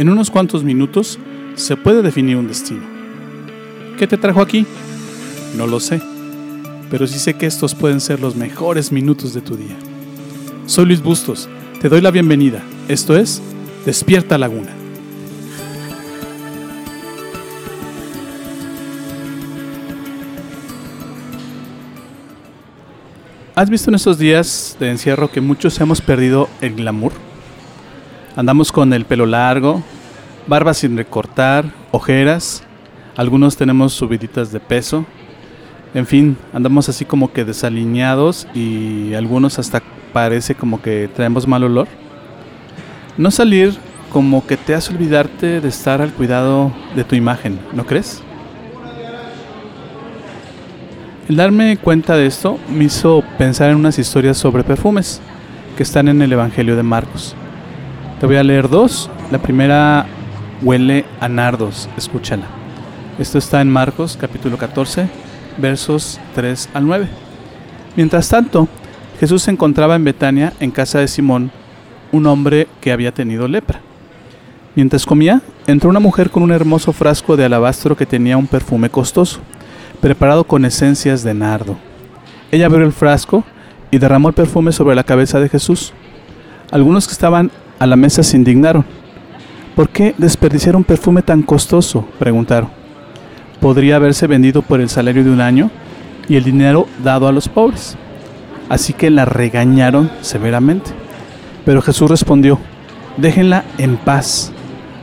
En unos cuantos minutos se puede definir un destino. ¿Qué te trajo aquí? No lo sé, pero sí sé que estos pueden ser los mejores minutos de tu día. Soy Luis Bustos, te doy la bienvenida. Esto es Despierta Laguna. ¿Has visto en estos días de encierro que muchos hemos perdido el glamour? Andamos con el pelo largo, barba sin recortar, ojeras, algunos tenemos subiditas de peso, en fin, andamos así como que desalineados y algunos hasta parece como que traemos mal olor. No salir como que te hace olvidarte de estar al cuidado de tu imagen, ¿no crees? El darme cuenta de esto me hizo pensar en unas historias sobre perfumes que están en el Evangelio de Marcos. Te voy a leer dos. La primera huele a nardos, escúchala. Esto está en Marcos capítulo 14, versos 3 al 9. Mientras tanto, Jesús se encontraba en Betania, en casa de Simón, un hombre que había tenido lepra. Mientras comía, entró una mujer con un hermoso frasco de alabastro que tenía un perfume costoso preparado con esencias de nardo. Ella abrió el frasco y derramó el perfume sobre la cabeza de Jesús. Algunos que estaban a la mesa se indignaron. ¿Por qué desperdiciar un perfume tan costoso? preguntaron. Podría haberse vendido por el salario de un año y el dinero dado a los pobres. Así que la regañaron severamente. Pero Jesús respondió, déjenla en paz.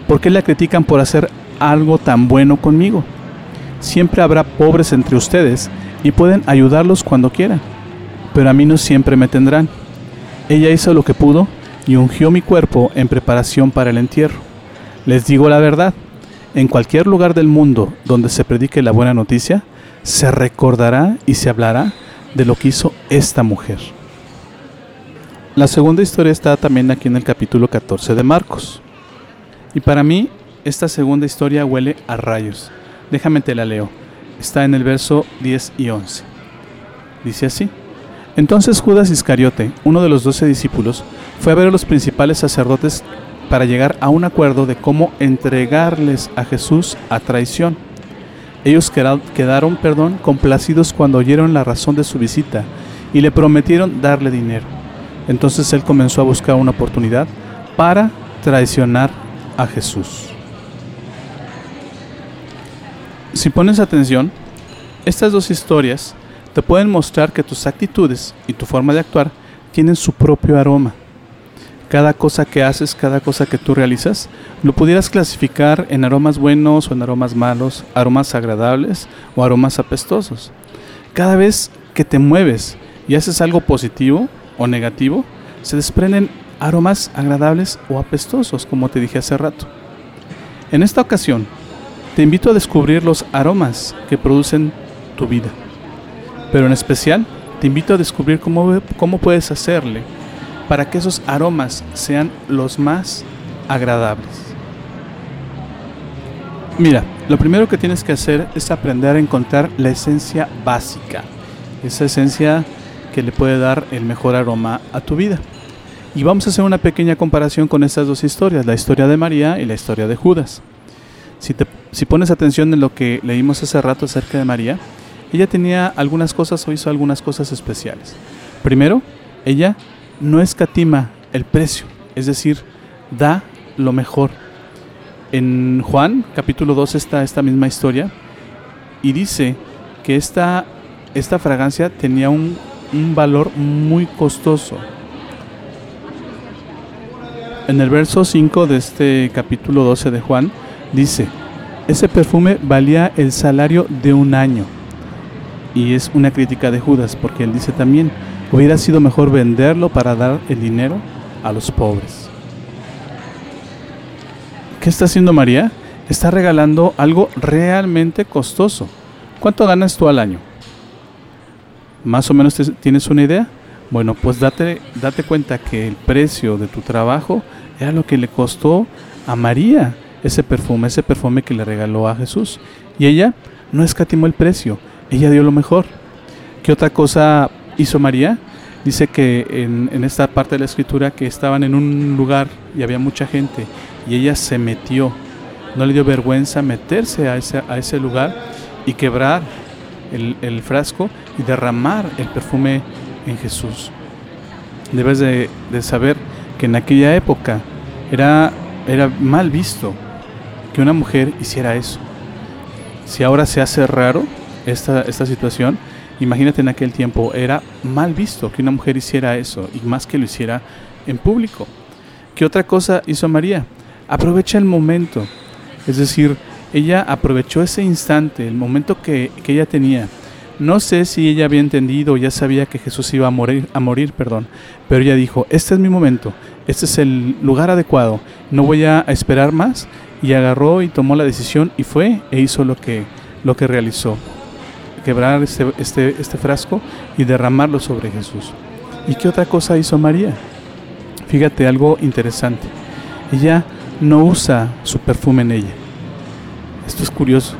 ¿Por qué la critican por hacer algo tan bueno conmigo? Siempre habrá pobres entre ustedes y pueden ayudarlos cuando quieran, pero a mí no siempre me tendrán. Ella hizo lo que pudo y ungió mi cuerpo en preparación para el entierro. Les digo la verdad, en cualquier lugar del mundo donde se predique la buena noticia, se recordará y se hablará de lo que hizo esta mujer. La segunda historia está también aquí en el capítulo 14 de Marcos. Y para mí, esta segunda historia huele a rayos. Déjame te la leo. Está en el verso 10 y 11. Dice así. Entonces Judas Iscariote, uno de los doce discípulos, fue a ver a los principales sacerdotes para llegar a un acuerdo de cómo entregarles a Jesús a traición. Ellos quedaron, perdón, complacidos cuando oyeron la razón de su visita y le prometieron darle dinero. Entonces él comenzó a buscar una oportunidad para traicionar a Jesús. Si pones atención, estas dos historias te pueden mostrar que tus actitudes y tu forma de actuar tienen su propio aroma. Cada cosa que haces, cada cosa que tú realizas, lo pudieras clasificar en aromas buenos o en aromas malos, aromas agradables o aromas apestosos. Cada vez que te mueves y haces algo positivo o negativo, se desprenden aromas agradables o apestosos, como te dije hace rato. En esta ocasión, te invito a descubrir los aromas que producen tu vida. Pero en especial, te invito a descubrir cómo, cómo puedes hacerle para que esos aromas sean los más agradables. Mira, lo primero que tienes que hacer es aprender a encontrar la esencia básica, esa esencia que le puede dar el mejor aroma a tu vida. Y vamos a hacer una pequeña comparación con estas dos historias, la historia de María y la historia de Judas. Si, si pones atención en lo que leímos hace rato acerca de María, ella tenía algunas cosas o hizo algunas cosas especiales. Primero, ella no escatima el precio, es decir, da lo mejor. En Juan capítulo 2 está esta misma historia y dice que esta, esta fragancia tenía un, un valor muy costoso. En el verso 5 de este capítulo 12 de Juan, Dice, ese perfume valía el salario de un año. Y es una crítica de Judas, porque él dice también, hubiera sido mejor venderlo para dar el dinero a los pobres. ¿Qué está haciendo María? Está regalando algo realmente costoso. ¿Cuánto ganas tú al año? ¿Más o menos tienes una idea? Bueno, pues date, date cuenta que el precio de tu trabajo era lo que le costó a María ese perfume, ese perfume que le regaló a Jesús. Y ella no escatimó el precio, ella dio lo mejor. ¿Qué otra cosa hizo María? Dice que en, esta parte de la escritura que estaban en un lugar y había mucha gente y ella se metió. No le dio vergüenza meterse a ese, a ese lugar y quebrar el, frasco y derramar el perfume en Jesús. Debes de, saber que en aquella época era, era mal visto que una mujer hiciera eso. Si ahora se hace raro esta, esta situación, imagínate en aquel tiempo, era mal visto que una mujer hiciera eso y más que lo hiciera en público. ¿Qué otra cosa hizo María? Aprovecha el momento. Es decir, ella aprovechó ese instante, el momento que, ella tenía. No sé si ella había entendido o ya sabía que Jesús iba a morir, a morir, perdón, pero ella dijo, este es mi momento, este es el lugar adecuado, no voy a esperar más y agarró y tomó la decisión y fue e hizo lo que, lo que realizó, quebrar este, este, este frasco y derramarlo sobre Jesús. ¿Y qué otra cosa hizo María? Fíjate algo interesante, ella no usa su perfume en ella esto es curioso,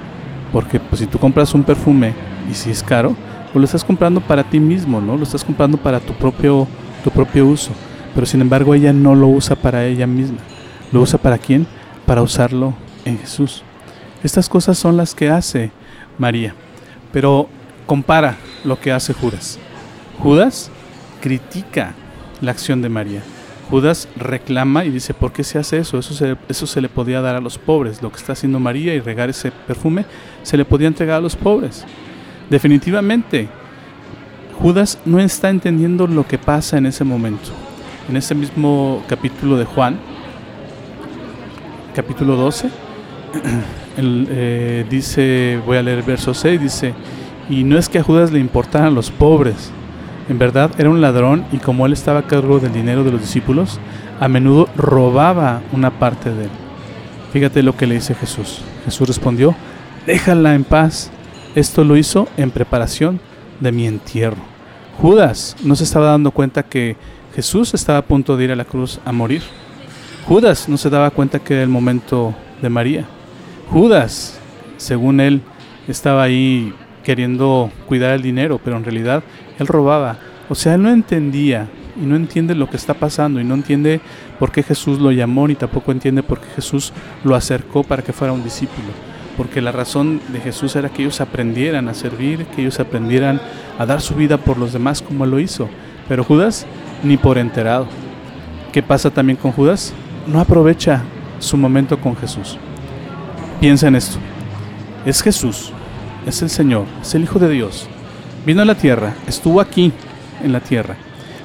porque pues, si tú compras un perfume y si es caro, pues lo estás comprando para ti mismo, ¿no? Lo estás comprando para tu propio, tu propio uso. Pero sin embargo ella no lo usa para ella misma. ¿Lo usa para quién? Para usarlo en Jesús. Estas cosas son las que hace María. Pero compara lo que hace Judas. Judas critica la acción de María. Judas reclama y dice, ¿por qué se hace eso? Eso se, eso se le podía dar a los pobres. Lo que está haciendo María y regar ese perfume se le podía entregar a los pobres. Definitivamente, Judas no está entendiendo lo que pasa en ese momento. En ese mismo capítulo de Juan, capítulo 12, eh, dice, voy a leer el verso 6, dice, y no es que a Judas le importaran los pobres, en verdad era un ladrón y como él estaba a cargo del dinero de los discípulos, a menudo robaba una parte de él. Fíjate lo que le dice Jesús. Jesús respondió, déjala en paz. Esto lo hizo en preparación de mi entierro. Judas no se estaba dando cuenta que Jesús estaba a punto de ir a la cruz a morir. Judas no se daba cuenta que era el momento de María. Judas, según él, estaba ahí queriendo cuidar el dinero, pero en realidad él robaba. O sea, él no entendía y no entiende lo que está pasando y no entiende por qué Jesús lo llamó ni tampoco entiende por qué Jesús lo acercó para que fuera un discípulo. Porque la razón de Jesús era que ellos aprendieran a servir, que ellos aprendieran a dar su vida por los demás como él lo hizo. Pero Judas ni por enterado. ¿Qué pasa también con Judas? No aprovecha su momento con Jesús. Piensa en esto. Es Jesús, es el Señor, es el Hijo de Dios vino a la tierra, estuvo aquí en la tierra.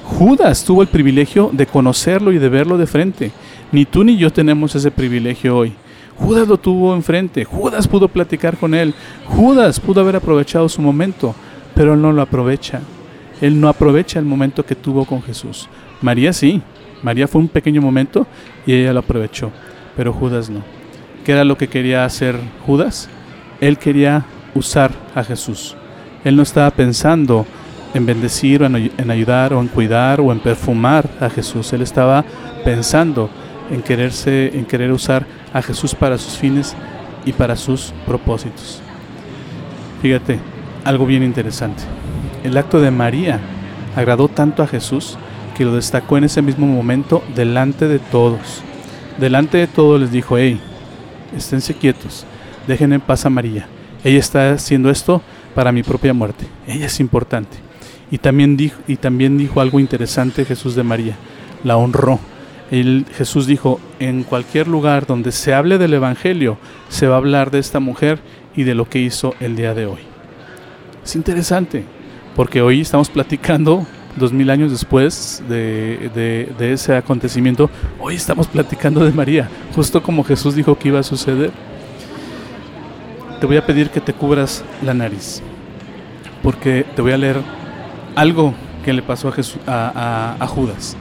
Judas tuvo el privilegio de conocerlo y de verlo de frente. Ni tú ni yo tenemos ese privilegio hoy. Judas lo tuvo enfrente, Judas pudo platicar con él, Judas pudo haber aprovechado su momento, pero él no lo aprovecha. Él no aprovecha el momento que tuvo con Jesús. María sí, María fue un pequeño momento y ella lo aprovechó, pero Judas no. ¿Qué era lo que quería hacer Judas? Él quería usar a Jesús. Él no estaba pensando en bendecir o en, ayudar o en cuidar o en perfumar a Jesús. Él estaba pensando en quererse, en querer usar a Jesús para sus fines y para sus propósitos. Fíjate, algo bien interesante. El acto de María agradó tanto a Jesús que lo destacó en ese mismo momento delante de todos. Delante de todos les dijo, hey, esténse quietos, dejen en paz a María. Ella está haciendo esto para mi propia muerte. Ella es importante. Y también dijo, y también dijo algo interesante Jesús de María, la honró. Jesús dijo, en cualquier lugar donde se hable del Evangelio, se va a hablar de esta mujer y de lo que hizo el día de hoy. Es interesante, porque hoy estamos platicando, dos mil años después de, ese acontecimiento, hoy estamos platicando de María, justo como Jesús dijo que iba a suceder te voy a pedir que te cubras la nariz, porque te voy a leer algo que le pasó a, Jesús, a, Judas.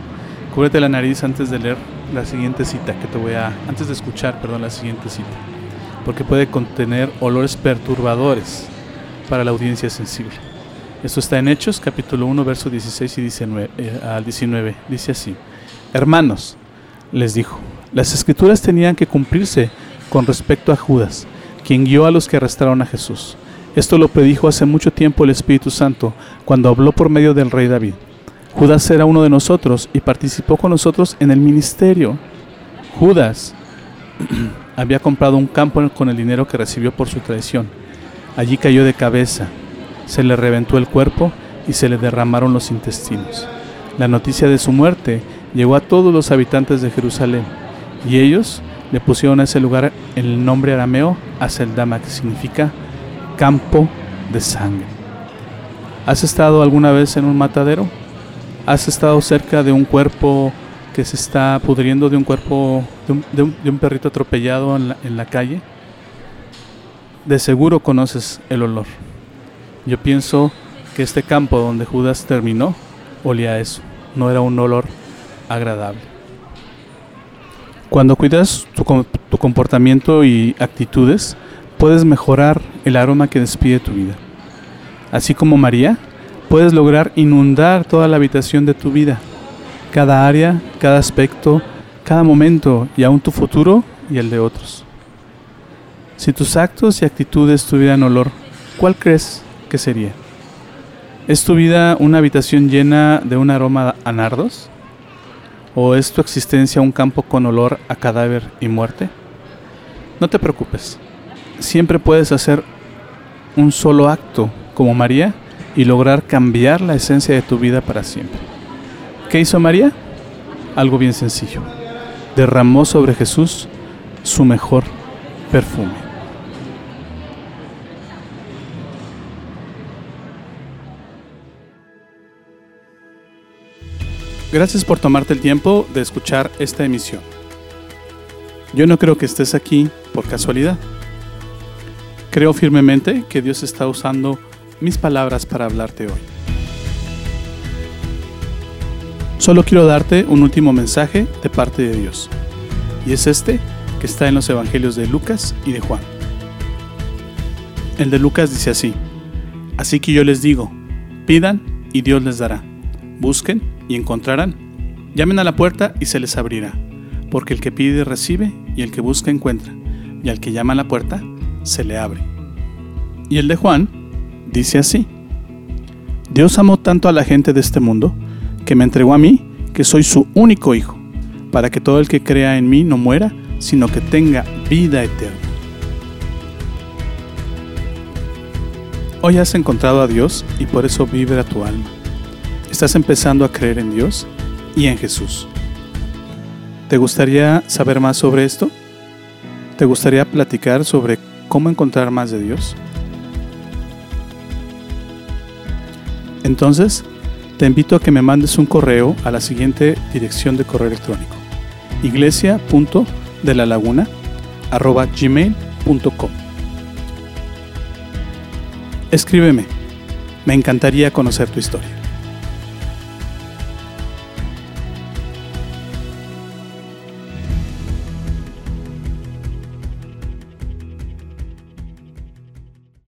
Cúbrete la nariz antes de leer la siguiente cita que te voy a, antes de escuchar, perdón, la siguiente cita, porque puede contener olores perturbadores para la audiencia sensible. Esto está en Hechos, capítulo 1, verso 16 y 19, eh, al 19. Dice así: Hermanos, les dijo, las escrituras tenían que cumplirse con respecto a Judas quien guió a los que arrestaron a Jesús. Esto lo predijo hace mucho tiempo el Espíritu Santo, cuando habló por medio del rey David. Judas era uno de nosotros y participó con nosotros en el ministerio. Judas había comprado un campo con el dinero que recibió por su traición. Allí cayó de cabeza, se le reventó el cuerpo y se le derramaron los intestinos. La noticia de su muerte llegó a todos los habitantes de Jerusalén y ellos le pusieron a ese lugar el nombre arameo Aseldama, que significa campo de sangre. ¿Has estado alguna vez en un matadero? ¿Has estado cerca de un cuerpo que se está pudriendo, de un cuerpo, de un, perrito atropellado en la, en la calle? De seguro conoces el olor. Yo pienso que este campo donde Judas terminó olía a eso, no era un olor agradable. Cuando cuidas tu, comportamiento y actitudes, puedes mejorar el aroma que despide tu vida. Así como María, puedes lograr inundar toda la habitación de tu vida, cada área, cada aspecto, cada momento y aún tu futuro y el de otros. Si tus actos y actitudes tuvieran olor, ¿cuál crees que sería? ¿Es tu vida una habitación llena de un aroma a nardos? ¿O es tu existencia un campo con olor a cadáver y muerte? No te preocupes. Siempre puedes hacer un solo acto como María y lograr cambiar la esencia de tu vida para siempre. ¿Qué hizo María? Algo bien sencillo. Derramó sobre Jesús su mejor perfume. Gracias por tomarte el tiempo de escuchar esta emisión. Yo no creo que estés aquí por casualidad. Creo firmemente que Dios está usando mis palabras para hablarte hoy. Solo quiero darte un último mensaje de parte de Dios. Y es este que está en los Evangelios de Lucas y de Juan. El de Lucas dice así, Así que yo les digo, pidan y Dios les dará, busquen y encontrarán. Llamen a la puerta y se les abrirá, porque el que pide recibe y el que busca encuentra, y al que llama a la puerta se le abre. Y el de Juan dice así, Dios amó tanto a la gente de este mundo, que me entregó a mí, que soy su único hijo, para que todo el que crea en mí no muera, sino que tenga vida eterna. Hoy has encontrado a Dios y por eso vibra tu alma. ¿Estás empezando a creer en Dios y en Jesús? ¿Te gustaría saber más sobre esto? ¿Te gustaría platicar sobre cómo encontrar más de Dios? Entonces, te invito a que me mandes un correo a la siguiente dirección de correo electrónico: iglesia.delalaguna@gmail.com. Escríbeme. Me encantaría conocer tu historia.